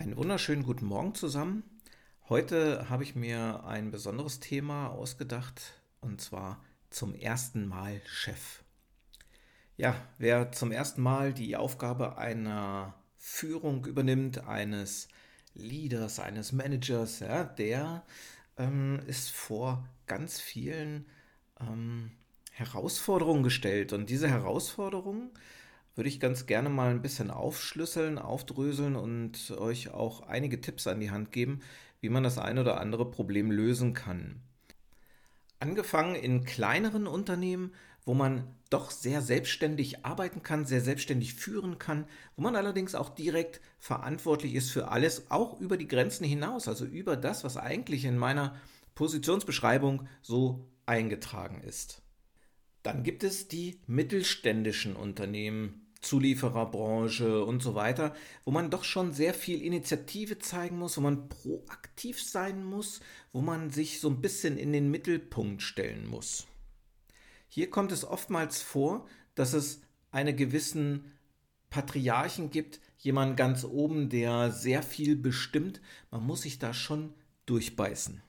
Einen wunderschönen guten Morgen zusammen. Heute habe ich mir ein besonderes Thema ausgedacht und zwar zum ersten Mal Chef. Ja, wer zum ersten Mal die Aufgabe einer Führung übernimmt, eines Leaders, eines Managers, ja, der ähm, ist vor ganz vielen ähm, Herausforderungen gestellt. Und diese Herausforderungen würde ich ganz gerne mal ein bisschen aufschlüsseln, aufdröseln und euch auch einige Tipps an die Hand geben, wie man das ein oder andere Problem lösen kann. Angefangen in kleineren Unternehmen, wo man doch sehr selbstständig arbeiten kann, sehr selbstständig führen kann, wo man allerdings auch direkt verantwortlich ist für alles, auch über die Grenzen hinaus, also über das, was eigentlich in meiner Positionsbeschreibung so eingetragen ist. Dann gibt es die mittelständischen Unternehmen, Zuliefererbranche und so weiter, wo man doch schon sehr viel Initiative zeigen muss, wo man proaktiv sein muss, wo man sich so ein bisschen in den Mittelpunkt stellen muss. Hier kommt es oftmals vor, dass es einen gewissen Patriarchen gibt, jemand ganz oben, der sehr viel bestimmt. Man muss sich da schon durchbeißen.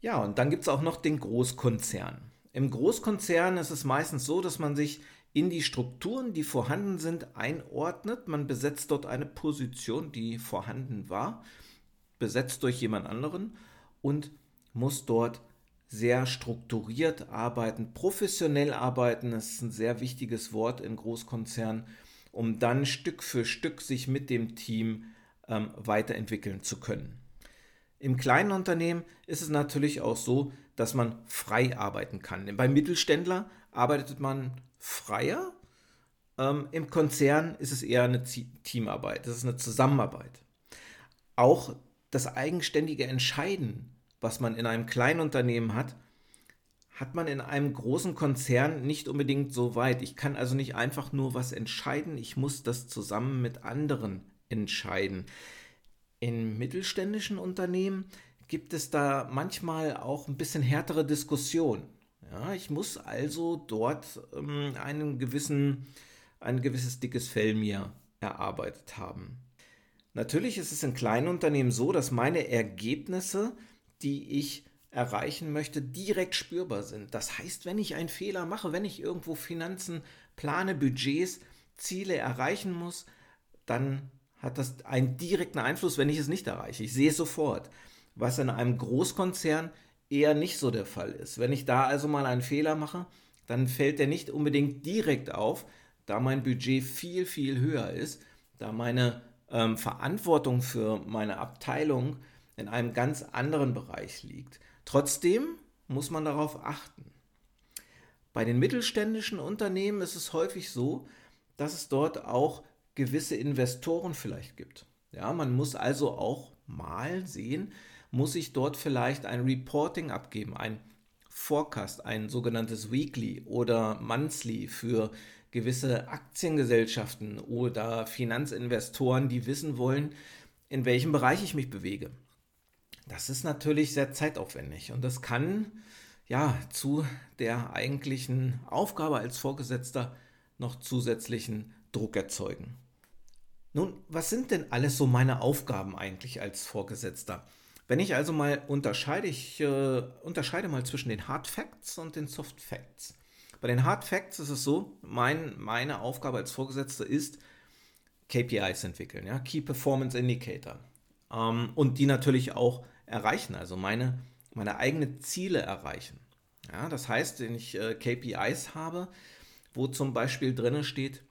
Ja, und dann gibt es auch noch den Großkonzern. Im Großkonzern ist es meistens so, dass man sich in die Strukturen, die vorhanden sind, einordnet. Man besetzt dort eine Position, die vorhanden war, besetzt durch jemand anderen und muss dort sehr strukturiert arbeiten, professionell arbeiten. Das ist ein sehr wichtiges Wort in Großkonzernen, um dann Stück für Stück sich mit dem Team ähm, weiterentwickeln zu können. Im kleinen Unternehmen ist es natürlich auch so, dass man frei arbeiten kann. Beim Mittelständler arbeitet man freier. Ähm, Im Konzern ist es eher eine Teamarbeit, das ist eine Zusammenarbeit. Auch das eigenständige Entscheiden, was man in einem kleinen Unternehmen hat, hat man in einem großen Konzern nicht unbedingt so weit. Ich kann also nicht einfach nur was entscheiden, ich muss das zusammen mit anderen entscheiden. In mittelständischen Unternehmen gibt es da manchmal auch ein bisschen härtere Diskussionen. Ja, ich muss also dort ähm, einen gewissen, ein gewisses dickes Fell mir erarbeitet haben. Natürlich ist es in kleinen Unternehmen so, dass meine Ergebnisse, die ich erreichen möchte, direkt spürbar sind. Das heißt, wenn ich einen Fehler mache, wenn ich irgendwo Finanzen plane, Budgets, Ziele erreichen muss, dann hat das einen direkten Einfluss, wenn ich es nicht erreiche. Ich sehe es sofort was in einem Großkonzern eher nicht so der Fall ist. Wenn ich da also mal einen Fehler mache, dann fällt der nicht unbedingt direkt auf, da mein Budget viel, viel höher ist, da meine ähm, Verantwortung für meine Abteilung in einem ganz anderen Bereich liegt. Trotzdem muss man darauf achten. Bei den mittelständischen Unternehmen ist es häufig so, dass es dort auch gewisse Investoren vielleicht gibt. Ja, man muss also auch mal sehen, muss ich dort vielleicht ein Reporting abgeben, ein Forecast, ein sogenanntes Weekly oder Monthly für gewisse Aktiengesellschaften oder Finanzinvestoren, die wissen wollen, in welchem Bereich ich mich bewege. Das ist natürlich sehr zeitaufwendig und das kann ja zu der eigentlichen Aufgabe als Vorgesetzter noch zusätzlichen Druck erzeugen. Nun, was sind denn alles so meine Aufgaben eigentlich als Vorgesetzter? Wenn ich also mal unterscheide, ich äh, unterscheide mal zwischen den Hard Facts und den Soft Facts. Bei den Hard Facts ist es so, mein, meine Aufgabe als Vorgesetzter ist, KPIs entwickeln, ja, Key Performance Indicator. Ähm, und die natürlich auch erreichen, also meine, meine eigenen Ziele erreichen. Ja, das heißt, wenn ich äh, KPIs habe, wo zum Beispiel drin steht,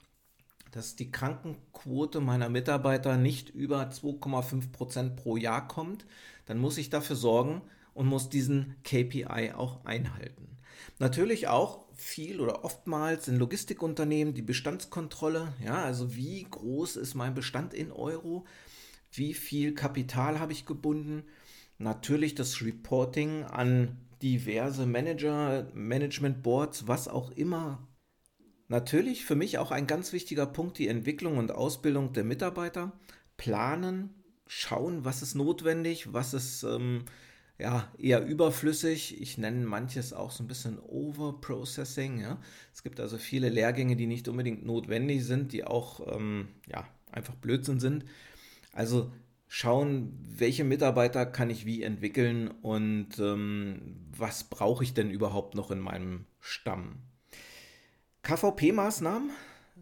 dass die Krankenquote meiner Mitarbeiter nicht über 2,5 Prozent pro Jahr kommt, dann muss ich dafür sorgen und muss diesen KPI auch einhalten. Natürlich auch viel oder oftmals in Logistikunternehmen die Bestandskontrolle, ja, also wie groß ist mein Bestand in Euro, wie viel Kapital habe ich gebunden, natürlich das Reporting an diverse Manager, Management Boards, was auch immer Natürlich für mich auch ein ganz wichtiger Punkt die Entwicklung und Ausbildung der Mitarbeiter. Planen, schauen, was ist notwendig, was ist ähm, ja, eher überflüssig. Ich nenne manches auch so ein bisschen Overprocessing. Ja. Es gibt also viele Lehrgänge, die nicht unbedingt notwendig sind, die auch ähm, ja, einfach Blödsinn sind. Also schauen, welche Mitarbeiter kann ich wie entwickeln und ähm, was brauche ich denn überhaupt noch in meinem Stamm. KVP-Maßnahmen,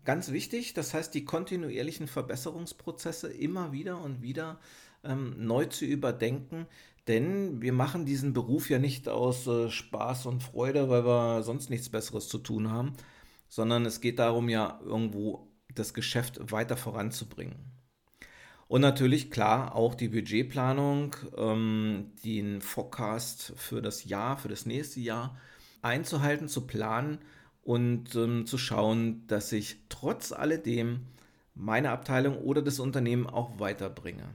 ganz wichtig, das heißt die kontinuierlichen Verbesserungsprozesse immer wieder und wieder ähm, neu zu überdenken, denn wir machen diesen Beruf ja nicht aus äh, Spaß und Freude, weil wir sonst nichts Besseres zu tun haben, sondern es geht darum ja irgendwo das Geschäft weiter voranzubringen. Und natürlich, klar, auch die Budgetplanung, ähm, den Forecast für das Jahr, für das nächste Jahr einzuhalten, zu planen und ähm, zu schauen, dass ich trotz alledem meine Abteilung oder das Unternehmen auch weiterbringe.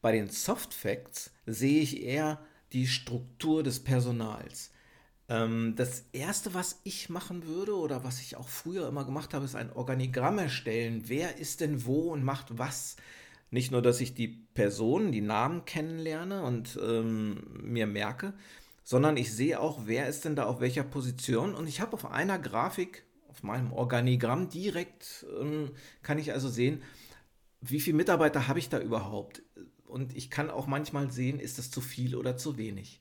Bei den Soft Facts sehe ich eher die Struktur des Personals. Ähm, das erste, was ich machen würde oder was ich auch früher immer gemacht habe, ist ein Organigramm erstellen. Wer ist denn wo und macht was? Nicht nur, dass ich die Personen, die Namen kennenlerne und ähm, mir merke, sondern ich sehe auch, wer ist denn da auf welcher Position. Und ich habe auf einer Grafik, auf meinem Organigramm direkt, ähm, kann ich also sehen, wie viele Mitarbeiter habe ich da überhaupt. Und ich kann auch manchmal sehen, ist das zu viel oder zu wenig.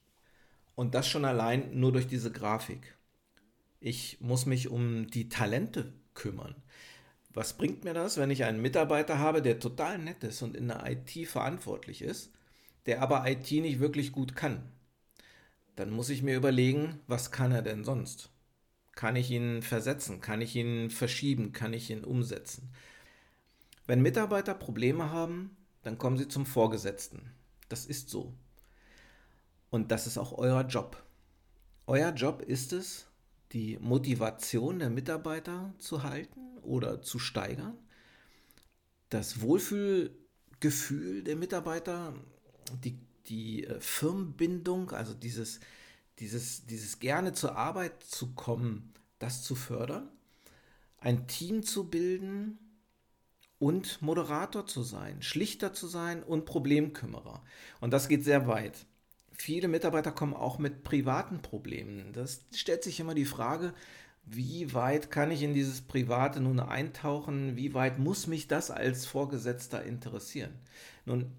Und das schon allein nur durch diese Grafik. Ich muss mich um die Talente kümmern. Was bringt mir das, wenn ich einen Mitarbeiter habe, der total nett ist und in der IT verantwortlich ist, der aber IT nicht wirklich gut kann? Dann muss ich mir überlegen, was kann er denn sonst? Kann ich ihn versetzen? Kann ich ihn verschieben? Kann ich ihn umsetzen? Wenn Mitarbeiter Probleme haben, dann kommen sie zum Vorgesetzten. Das ist so. Und das ist auch euer Job. Euer Job ist es, die Motivation der Mitarbeiter zu halten oder zu steigern, das Wohlfühlgefühl der Mitarbeiter, die, die äh, Firmenbindung, also dieses, dieses, dieses gerne zur Arbeit zu kommen, das zu fördern, ein Team zu bilden und Moderator zu sein, Schlichter zu sein und Problemkümmerer. Und das geht sehr weit viele Mitarbeiter kommen auch mit privaten Problemen. Das stellt sich immer die Frage, wie weit kann ich in dieses Private nun eintauchen? Wie weit muss mich das als Vorgesetzter interessieren? Nun,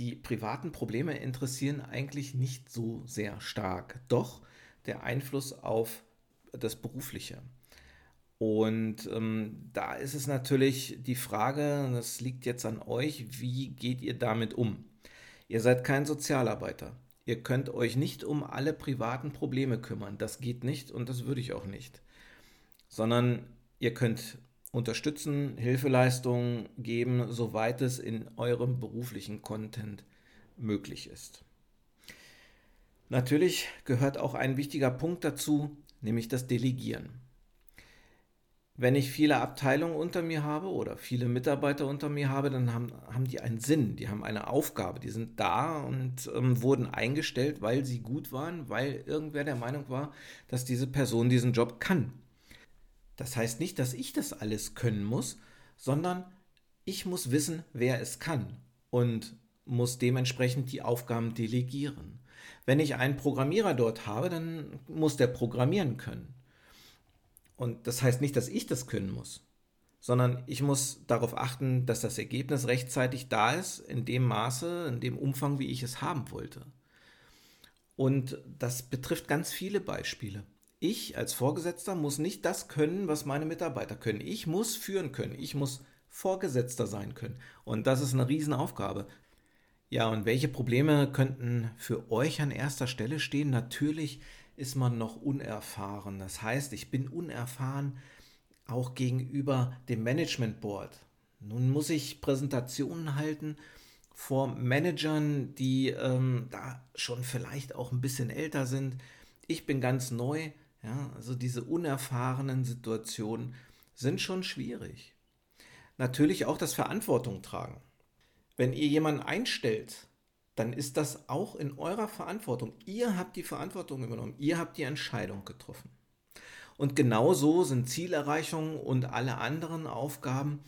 die privaten Probleme interessieren eigentlich nicht so sehr stark. Doch der Einfluss auf das Berufliche. Und ähm, da ist es natürlich die Frage, das liegt jetzt an euch, wie geht ihr damit um? Ihr seid kein Sozialarbeiter. Ihr könnt euch nicht um alle privaten Probleme kümmern. Das geht nicht und das würde ich auch nicht. Sondern ihr könnt unterstützen, Hilfeleistungen geben, soweit es in eurem beruflichen Content möglich ist. Natürlich gehört auch ein wichtiger Punkt dazu, nämlich das Delegieren. Wenn ich viele Abteilungen unter mir habe oder viele Mitarbeiter unter mir habe, dann haben, haben die einen Sinn, die haben eine Aufgabe, die sind da und ähm, wurden eingestellt, weil sie gut waren, weil irgendwer der Meinung war, dass diese Person diesen Job kann. Das heißt nicht, dass ich das alles können muss, sondern ich muss wissen, wer es kann und muss dementsprechend die Aufgaben delegieren. Wenn ich einen Programmierer dort habe, dann muss der programmieren können. Und das heißt nicht, dass ich das können muss, sondern ich muss darauf achten, dass das Ergebnis rechtzeitig da ist, in dem Maße, in dem Umfang, wie ich es haben wollte. Und das betrifft ganz viele Beispiele. Ich als Vorgesetzter muss nicht das können, was meine Mitarbeiter können. Ich muss führen können. Ich muss Vorgesetzter sein können. Und das ist eine Riesenaufgabe. Ja, und welche Probleme könnten für euch an erster Stelle stehen? Natürlich ist man noch unerfahren. Das heißt, ich bin unerfahren auch gegenüber dem Management Board. Nun muss ich Präsentationen halten vor Managern, die ähm, da schon vielleicht auch ein bisschen älter sind. Ich bin ganz neu. Ja, also diese unerfahrenen Situationen sind schon schwierig. Natürlich auch das Verantwortung tragen. Wenn ihr jemanden einstellt, dann ist das auch in eurer Verantwortung. Ihr habt die Verantwortung übernommen. Ihr habt die Entscheidung getroffen. Und genauso sind Zielerreichungen und alle anderen Aufgaben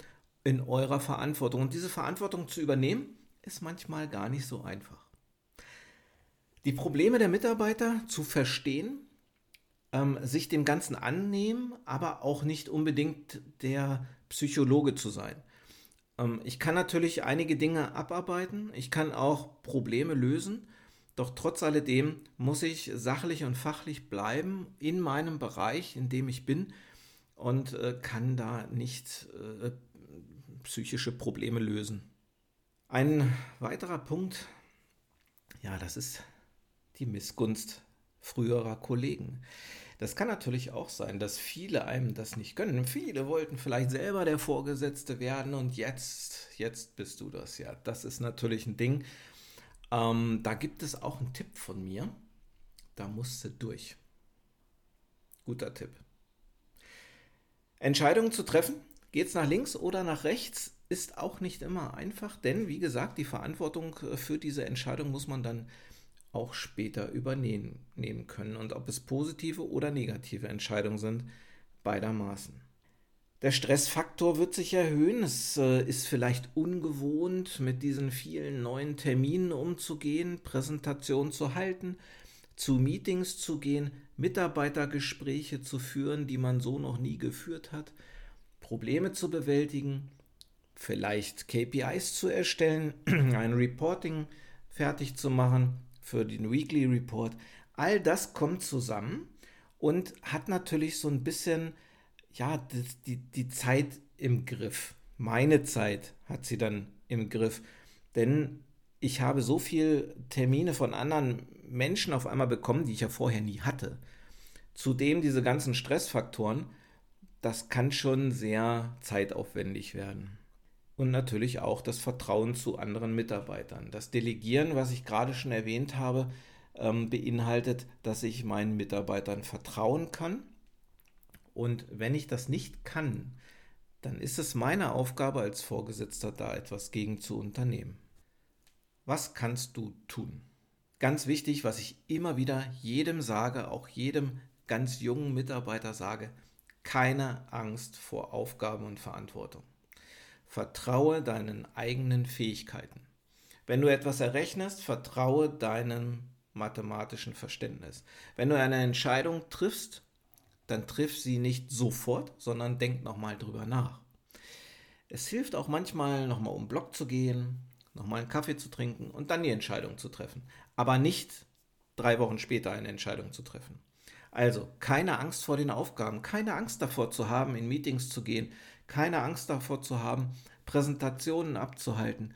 in eurer Verantwortung. Und diese Verantwortung zu übernehmen, ist manchmal gar nicht so einfach. Die Probleme der Mitarbeiter zu verstehen, ähm, sich dem Ganzen annehmen, aber auch nicht unbedingt der Psychologe zu sein. Ähm, ich kann natürlich einige Dinge abarbeiten, ich kann auch Probleme lösen, doch trotz alledem muss ich sachlich und fachlich bleiben in meinem Bereich, in dem ich bin und äh, kann da nicht äh, psychische Probleme lösen. Ein weiterer Punkt, ja, das ist die Missgunst früherer Kollegen. Das kann natürlich auch sein, dass viele einem das nicht gönnen. Viele wollten vielleicht selber der Vorgesetzte werden und jetzt, jetzt bist du das. Ja, das ist natürlich ein Ding. Ähm, da gibt es auch einen Tipp von mir. Da musst du durch. Guter Tipp. Entscheidungen zu treffen, geht es nach links oder nach rechts, ist auch nicht immer einfach, denn wie gesagt, die Verantwortung für diese Entscheidung muss man dann auch später übernehmen können und ob es positive oder negative Entscheidungen sind, beidermaßen. Der Stressfaktor wird sich erhöhen. Es äh, ist vielleicht ungewohnt, mit diesen vielen neuen Terminen umzugehen, Präsentationen zu halten, zu Meetings zu gehen, Mitarbeitergespräche zu führen, die man so noch nie geführt hat, Probleme zu bewältigen, vielleicht KPIs zu erstellen, ein Reporting fertig zu machen für den Weekly Report. All das kommt zusammen und hat natürlich so ein bisschen, ja, die, die, die Zeit im Griff. Meine Zeit hat sie dann im Griff. Denn ich habe so viele Termine von anderen Menschen auf einmal bekommen, die ich ja vorher nie hatte. Zudem diese ganzen Stressfaktoren, das kann schon sehr zeitaufwendig werden und natürlich auch das Vertrauen zu anderen Mitarbeitern. Das Delegieren, was ich gerade schon erwähnt habe, ähm, beinhaltet, dass ich meinen Mitarbeitern vertrauen kann. Und wenn ich das nicht kann, dann ist es meine Aufgabe als Vorgesetzter, da etwas gegen zu unternehmen. Was kannst du tun? Ganz wichtig, was ich immer wieder jedem sage, auch jedem ganz jungen Mitarbeiter sage, keine Angst vor Aufgaben und Verantwortung. Vertraue deinen eigenen Fähigkeiten. Wenn du etwas errechnest, vertraue deinem mathematischen Verständnis. Wenn du eine Entscheidung triffst, dann triff sie nicht sofort, sondern denk nochmal drüber nach. Es hilft auch manchmal, nochmal um den Block zu gehen, nochmal einen Kaffee zu trinken und dann die Entscheidung zu treffen. Aber nicht drei Wochen später eine Entscheidung zu treffen. Also keine Angst vor den Aufgaben, keine Angst davor zu haben, in Meetings zu gehen, keine Angst davor zu haben, Präsentationen abzuhalten,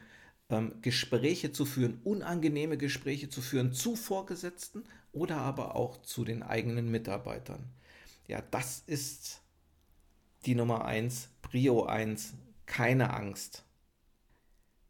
ähm, Gespräche zu führen, unangenehme Gespräche zu führen zu Vorgesetzten oder aber auch zu den eigenen Mitarbeitern. Ja, das ist die Nummer 1, Prio 1, keine Angst.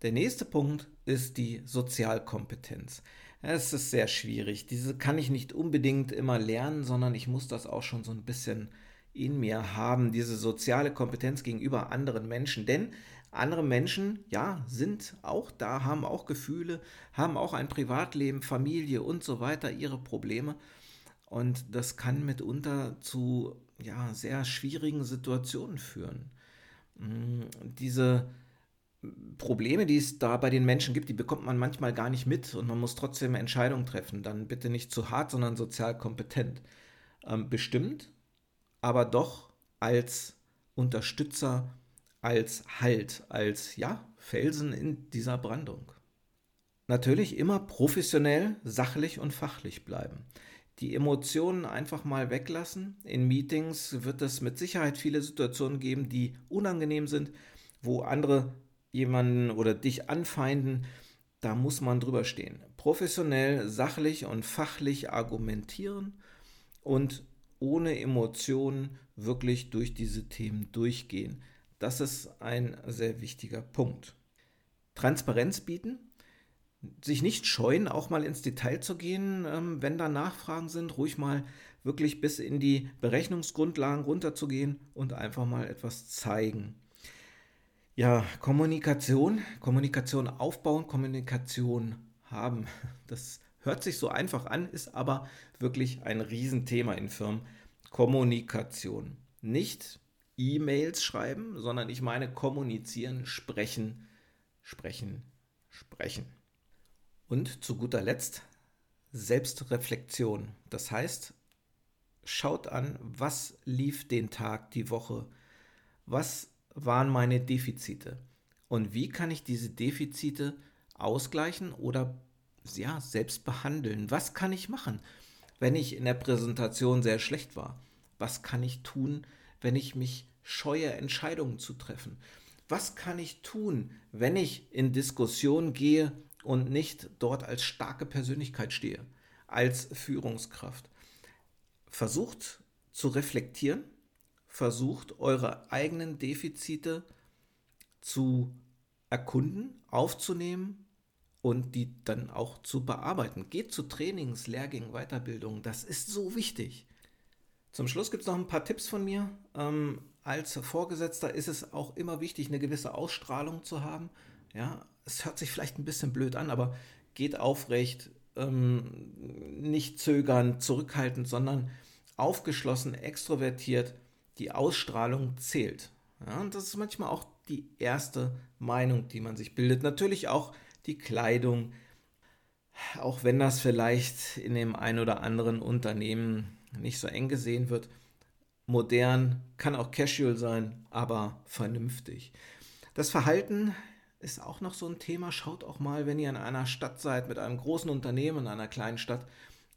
Der nächste Punkt ist die Sozialkompetenz. Es ist sehr schwierig. Diese kann ich nicht unbedingt immer lernen, sondern ich muss das auch schon so ein bisschen in mir haben, diese soziale Kompetenz gegenüber anderen Menschen. Denn andere Menschen, ja, sind auch da, haben auch Gefühle, haben auch ein Privatleben, Familie und so weiter, ihre Probleme. Und das kann mitunter zu ja, sehr schwierigen Situationen führen. Mm, diese Probleme, die es da bei den Menschen gibt, die bekommt man manchmal gar nicht mit und man muss trotzdem Entscheidungen treffen. Dann bitte nicht zu hart, sondern sozial kompetent. Ähm, bestimmt aber doch als Unterstützer, als Halt, als ja, Felsen in dieser Brandung. Natürlich immer professionell, sachlich und fachlich bleiben. Die Emotionen einfach mal weglassen. In Meetings wird es mit Sicherheit viele Situationen geben, die unangenehm sind, wo andere jemanden oder dich anfeinden. Da muss man drüber stehen. Professionell, sachlich und fachlich argumentieren und ohne Emotionen wirklich durch diese Themen durchgehen. Das ist ein sehr wichtiger Punkt. Transparenz bieten, sich nicht scheuen, auch mal ins Detail zu gehen, ähm, wenn da Nachfragen sind, ruhig mal wirklich bis in die Berechnungsgrundlagen runterzugehen und einfach mal etwas zeigen. Ja, Kommunikation, Kommunikation aufbauen, Kommunikation haben. Das Hört sich so einfach an, ist aber wirklich ein Riesenthema in Firmen. Kommunikation. Nicht E-Mails schreiben, sondern ich meine kommunizieren, sprechen, sprechen, sprechen. Und zu guter Letzt Selbstreflexion. Das heißt, schaut an, was lief den Tag, die Woche, was waren meine Defizite Und wie kann ich diese Defizite ausgleichen oder ja, selbst behandeln? Was kann ich machen, wenn ich in der Präsentation sehr schlecht war? Was kann ich tun, wenn ich mich scheue, Entscheidungen zu treffen? Was kann ich tun, wenn ich in Diskussion gehe und nicht dort als starke Persönlichkeit stehe, als Führungskraft? Versucht zu reflektieren, versucht eure eigenen Defizite zu erkunden, aufzunehmen und die dann auch zu bearbeiten. Geht zu Trainings, Lehrgängen, Weiterbildungen, das ist so wichtig. Zum Schluss gibt es noch ein paar Tipps von mir. Ähm, als Vorgesetzter ist es auch immer wichtig, eine gewisse Ausstrahlung zu haben. Ja, es hört sich vielleicht ein bisschen blöd an, aber geht aufrecht, ähm, nicht zögern, zurückhaltend, sondern aufgeschlossen, extrovertiert. Die Ausstrahlung zählt. Ja, und das ist manchmal auch die erste Meinung, die man sich bildet. Natürlich auch die Kleidung, auch wenn das vielleicht in dem einen oder anderen Unternehmen nicht so eng gesehen wird. Modern kann auch casual sein, aber vernünftig. Das Verhalten ist auch noch so ein Thema. Schaut auch mal, wenn ihr in einer Stadt seid, mit einem großen Unternehmen, in einer kleinen Stadt,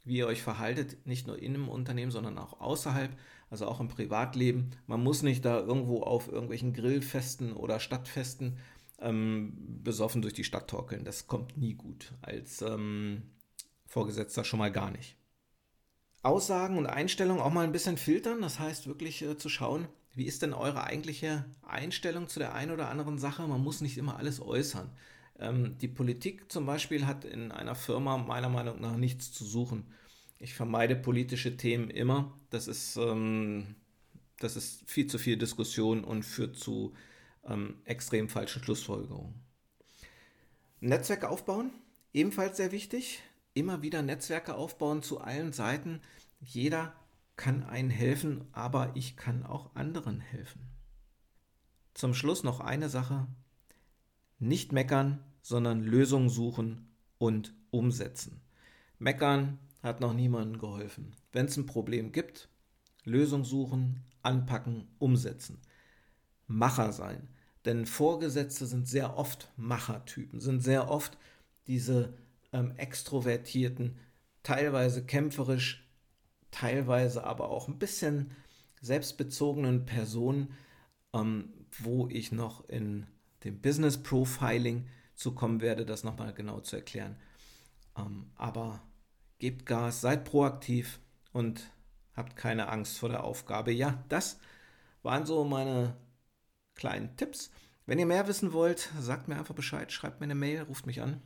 wie ihr euch verhaltet, nicht nur in einem Unternehmen, sondern auch außerhalb, also auch im Privatleben. Man muss nicht da irgendwo auf irgendwelchen Grillfesten oder Stadtfesten ähm, besoffen durch die Stadt torkeln. Das kommt nie gut. Als ähm, Vorgesetzter schon mal gar nicht. Aussagen und Einstellungen auch mal ein bisschen filtern. Das heißt wirklich äh, zu schauen, wie ist denn eure eigentliche Einstellung zu der einen oder anderen Sache. Man muss nicht immer alles äußern. Ähm, die Politik zum Beispiel hat in einer Firma meiner Meinung nach nichts zu suchen. Ich vermeide politische Themen immer. Das ist, ähm, das ist viel zu viel Diskussion und führt zu ähm, extrem falschen Schlussfolgerungen. Netzwerke aufbauen, ebenfalls sehr wichtig immer wieder Netzwerke aufbauen zu allen Seiten. Jeder kann einen helfen, aber ich kann auch anderen helfen. Zum Schluss noch eine Sache. Nicht meckern, sondern Lösungen suchen und umsetzen. Meckern hat noch niemandem geholfen. Wenn es ein Problem gibt, Lösung suchen, anpacken, umsetzen. Macher sein. Denn Vorgesetzte sind sehr oft Machertypen, sind sehr oft diese ähm, extrovertierten, teilweise kämpferisch, teilweise aber auch ein bisschen selbstbezogenen Personen, ähm, wo ich noch in dem Business Profiling zukommen werde, das nochmal genau zu erklären. Ähm, aber gebt Gas, seid proaktiv und habt keine Angst vor der Aufgabe. Ja, das waren so meine kleinen Tipps. Wenn ihr mehr wissen wollt, sagt mir einfach Bescheid, schreibt mir eine Mail, ruft mich an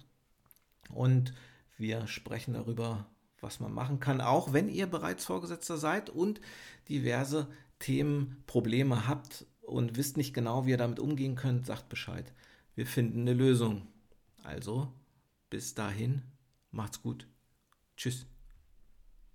und wir sprechen darüber, was man machen kann, auch wenn ihr bereits Vorgesetzter seid und diverse Themen, Probleme habt und wisst nicht genau, wie ihr damit umgehen könnt, sagt Bescheid. Wir finden eine Lösung. Also, bis dahin, macht's gut. Tschüss.